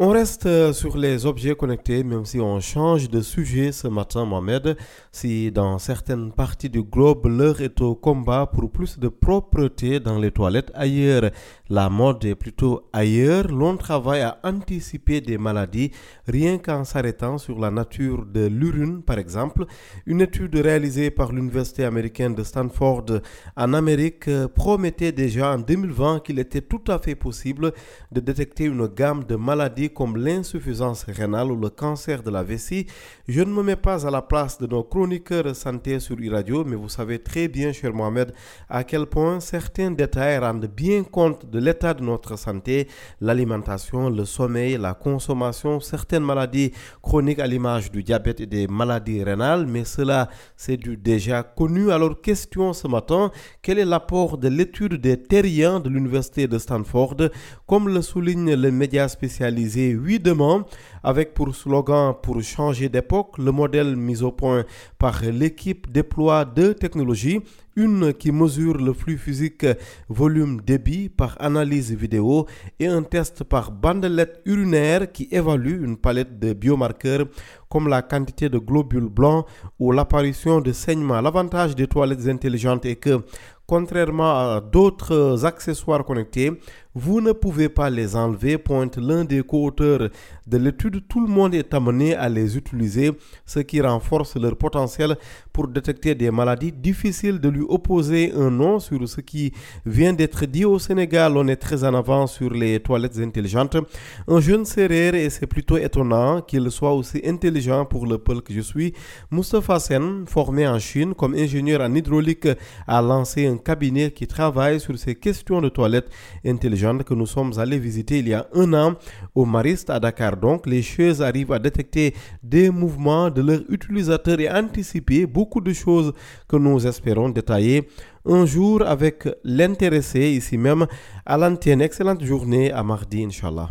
On reste euh, sur les objets connectés, même si on change de sujet ce matin, Mohamed. Si dans certaines parties du globe, l'heure est au combat pour plus de propreté dans les toilettes, ailleurs, la mode est plutôt ailleurs. L'on travaille à anticiper des maladies rien qu'en s'arrêtant sur la nature de l'urine, par exemple. Une étude réalisée par l'Université américaine de Stanford en Amérique euh, promettait déjà en 2020 qu'il était tout à fait possible de détecter une gamme de maladies comme l'insuffisance rénale ou le cancer de la vessie. Je ne me mets pas à la place de nos chroniqueurs santé sur e-radio, mais vous savez très bien, cher Mohamed, à quel point certains détails rendent bien compte de l'état de notre santé, l'alimentation, le sommeil, la consommation, certaines maladies chroniques à l'image du diabète et des maladies rénales, mais cela c'est déjà connu. Alors question ce matin, quel est l'apport de l'étude des terriens de l'université de Stanford? Comme le souligne le média spécialisé huit demandes avec pour slogan pour changer d'époque, le modèle mis au point par l'équipe déploie deux technologies, une qui mesure le flux physique volume débit par analyse vidéo et un test par bandelette urinaire qui évalue une palette de biomarqueurs comme la quantité de globules blancs ou l'apparition de saignements. L'avantage des toilettes intelligentes est que contrairement à d'autres accessoires connectés, vous ne pouvez pas les enlever, pointe l'un des co-auteurs de l'étude. Tout le monde est amené à les utiliser, ce qui renforce leur potentiel pour détecter des maladies. Difficile de lui opposer un nom sur ce qui vient d'être dit au Sénégal. On est très en avant sur les toilettes intelligentes. Un jeune serrère et c'est plutôt étonnant qu'il soit aussi intelligent pour le peuple que je suis. Mustafa Sen, formé en Chine comme ingénieur en hydraulique, a lancé un cabinet qui travaille sur ces questions de toilettes intelligentes que nous sommes allés visiter il y a un an au Mariste à Dakar. Donc, les choses arrivent à détecter des mouvements de leurs utilisateurs et anticiper beaucoup de choses que nous espérons détailler un jour avec l'intéressé ici même à l'antenne. Excellente journée à mardi, Inch'Allah.